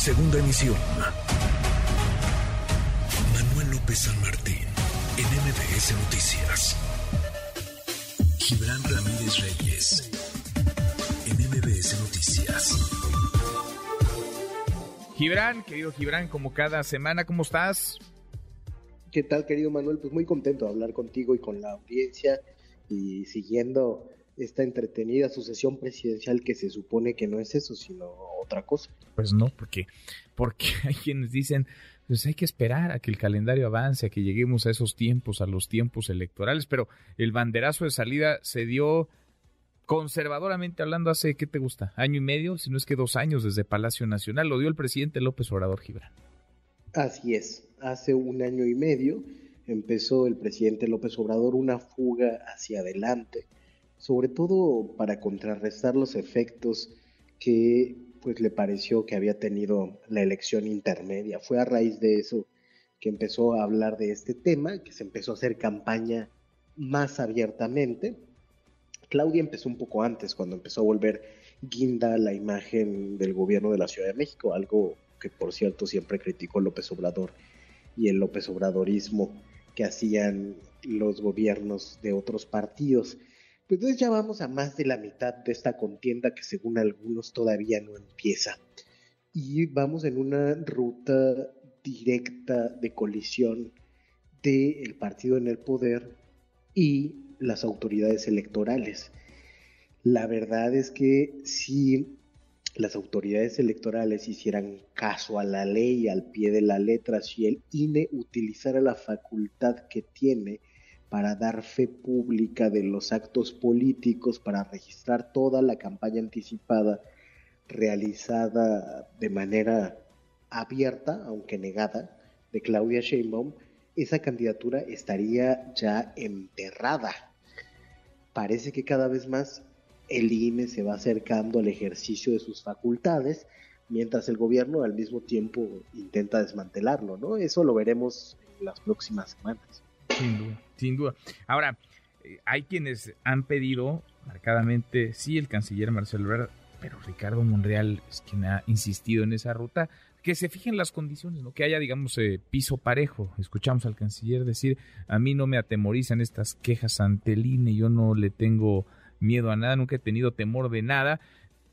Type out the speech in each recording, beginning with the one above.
Segunda emisión. Manuel López San Martín, en MBS Noticias. Gibran Ramírez Reyes, en MBS Noticias. Gibran, querido Gibran, como cada semana, ¿cómo estás? ¿Qué tal, querido Manuel? Pues muy contento de hablar contigo y con la audiencia y siguiendo esta entretenida sucesión presidencial que se supone que no es eso, sino otra cosa. Pues no, porque, porque hay quienes dicen, pues hay que esperar a que el calendario avance, a que lleguemos a esos tiempos, a los tiempos electorales, pero el banderazo de salida se dio conservadoramente hablando hace, ¿qué te gusta? Año y medio, si no es que dos años desde Palacio Nacional, lo dio el presidente López Obrador Gibran. Así es, hace un año y medio empezó el presidente López Obrador una fuga hacia adelante sobre todo para contrarrestar los efectos que pues le pareció que había tenido la elección intermedia. Fue a raíz de eso que empezó a hablar de este tema, que se empezó a hacer campaña más abiertamente. Claudia empezó un poco antes, cuando empezó a volver guinda la imagen del gobierno de la Ciudad de México, algo que por cierto siempre criticó López Obrador y el López Obradorismo que hacían los gobiernos de otros partidos. Pues entonces ya vamos a más de la mitad de esta contienda que según algunos todavía no empieza. Y vamos en una ruta directa de colisión del partido en el poder y las autoridades electorales. La verdad es que si las autoridades electorales hicieran caso a la ley al pie de la letra, si el INE utilizara la facultad que tiene para dar fe pública de los actos políticos, para registrar toda la campaña anticipada realizada de manera abierta, aunque negada, de Claudia Sheinbaum, esa candidatura estaría ya enterrada. Parece que cada vez más el INE se va acercando al ejercicio de sus facultades, mientras el gobierno al mismo tiempo intenta desmantelarlo, ¿no? Eso lo veremos en las próximas semanas. Sin duda, sin duda. Ahora, eh, hay quienes han pedido marcadamente, sí, el canciller Marcelo Ebrard, pero Ricardo Monreal es quien ha insistido en esa ruta, que se fijen las condiciones, ¿no? que haya, digamos, eh, piso parejo. Escuchamos al canciller decir, a mí no me atemorizan estas quejas ante el INE, yo no le tengo miedo a nada, nunca he tenido temor de nada,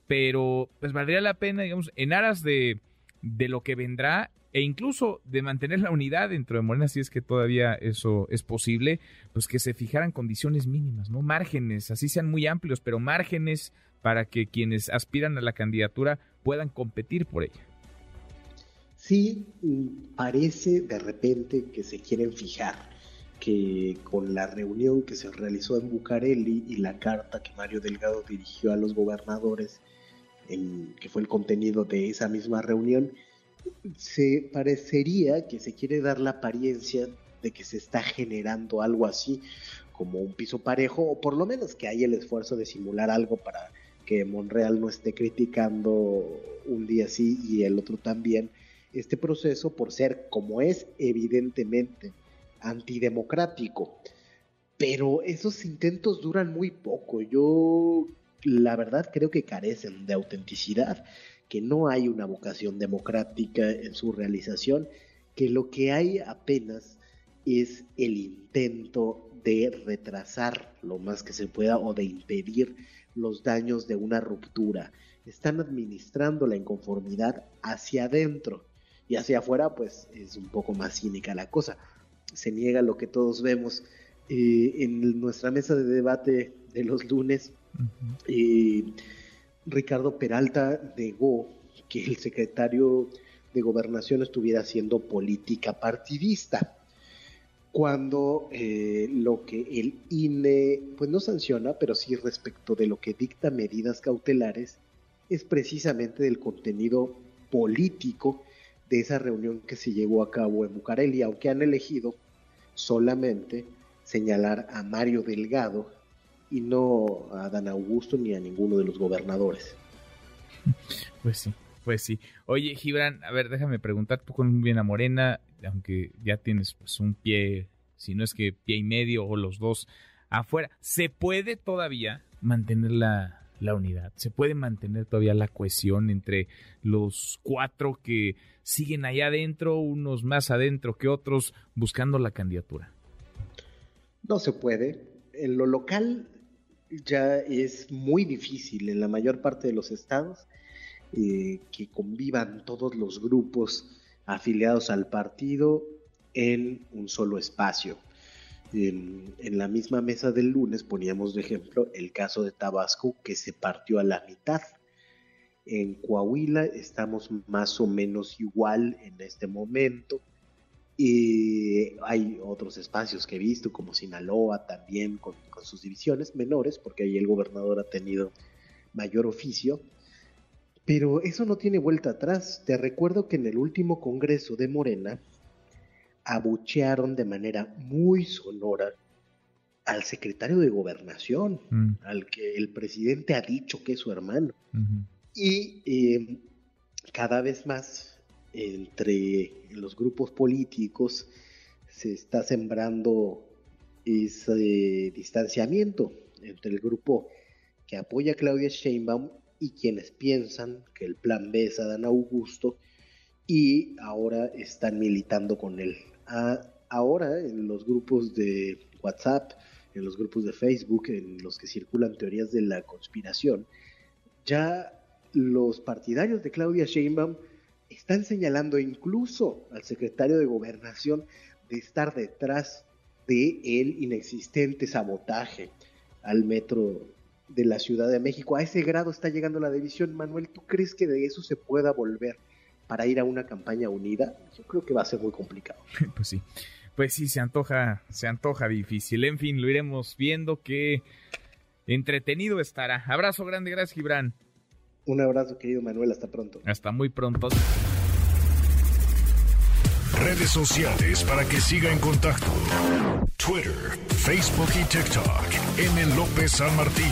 pero pues valdría la pena, digamos, en aras de, de lo que vendrá, e incluso de mantener la unidad dentro de Morena, si es que todavía eso es posible, pues que se fijaran condiciones mínimas, ¿no? Márgenes, así sean muy amplios, pero márgenes para que quienes aspiran a la candidatura puedan competir por ella. Sí, parece de repente que se quieren fijar que con la reunión que se realizó en Bucareli y la carta que Mario Delgado dirigió a los gobernadores, en, que fue el contenido de esa misma reunión, se parecería que se quiere dar la apariencia de que se está generando algo así como un piso parejo o por lo menos que hay el esfuerzo de simular algo para que Monreal no esté criticando un día sí y el otro también este proceso por ser como es evidentemente antidemocrático. Pero esos intentos duran muy poco. Yo la verdad creo que carecen de autenticidad que no hay una vocación democrática en su realización, que lo que hay apenas es el intento de retrasar lo más que se pueda o de impedir los daños de una ruptura. Están administrando la inconformidad hacia adentro y hacia afuera pues es un poco más cínica la cosa. Se niega lo que todos vemos eh, en nuestra mesa de debate de los lunes. Ricardo Peralta negó que el secretario de gobernación estuviera haciendo política partidista, cuando eh, lo que el INE pues no sanciona, pero sí respecto de lo que dicta medidas cautelares, es precisamente del contenido político de esa reunión que se llevó a cabo en Bucareli, aunque han elegido solamente señalar a Mario Delgado y no a Dan Augusto ni a ninguno de los gobernadores. Pues sí, pues sí. Oye, Gibran, a ver, déjame preguntar, tú con bien a Morena, aunque ya tienes pues un pie, si no es que pie y medio o los dos afuera, ¿se puede todavía mantener la, la unidad? ¿Se puede mantener todavía la cohesión entre los cuatro que siguen allá adentro, unos más adentro que otros, buscando la candidatura? No se puede. En lo local ya es muy difícil en la mayor parte de los estados eh, que convivan todos los grupos afiliados al partido en un solo espacio. En, la misma mesa del lunes poníamos de ejemplo el caso de Tabasco que se partió a la mitad. En Coahuila estamos más o menos igual en este momento. Y hay otros espacios que he visto, como Sinaloa también, con, con sus divisiones menores, porque ahí el gobernador ha tenido mayor oficio. Pero eso no tiene vuelta atrás. Te recuerdo que en el último congreso de Morena, abuchearon de manera muy sonora al secretario de gobernación, mm. al que el presidente ha dicho que es su hermano. Y em, cada vez más entre los grupos políticos se está sembrando ese distanciamiento entre el grupo que apoya a Claudia Sheinbaum y quienes piensan que el plan B es Adán Augusto y ahora están militando con él. Ahora en los grupos de WhatsApp, en los grupos de Facebook, en los que circulan teorías de la conspiración, ya los partidarios de Claudia Sheinbaum están señalando incluso al secretario de Gobernación de estar detrás de el inexistente sabotaje al metro de la Ciudad de México. A ese grado está llegando la división. Manuel, ¿tú crees que de eso se pueda volver para ir a una campaña unida, yo creo que va a ser muy complicado. Pues sí, pues sí, se antoja, se antoja difícil. En fin, lo iremos viendo que entretenido estará. Abrazo grande, gracias Gibran. Un abrazo querido Manuel, hasta pronto. Hasta muy pronto. Redes sociales para que siga en contacto: Twitter, Facebook y TikTok. M. López San Martín.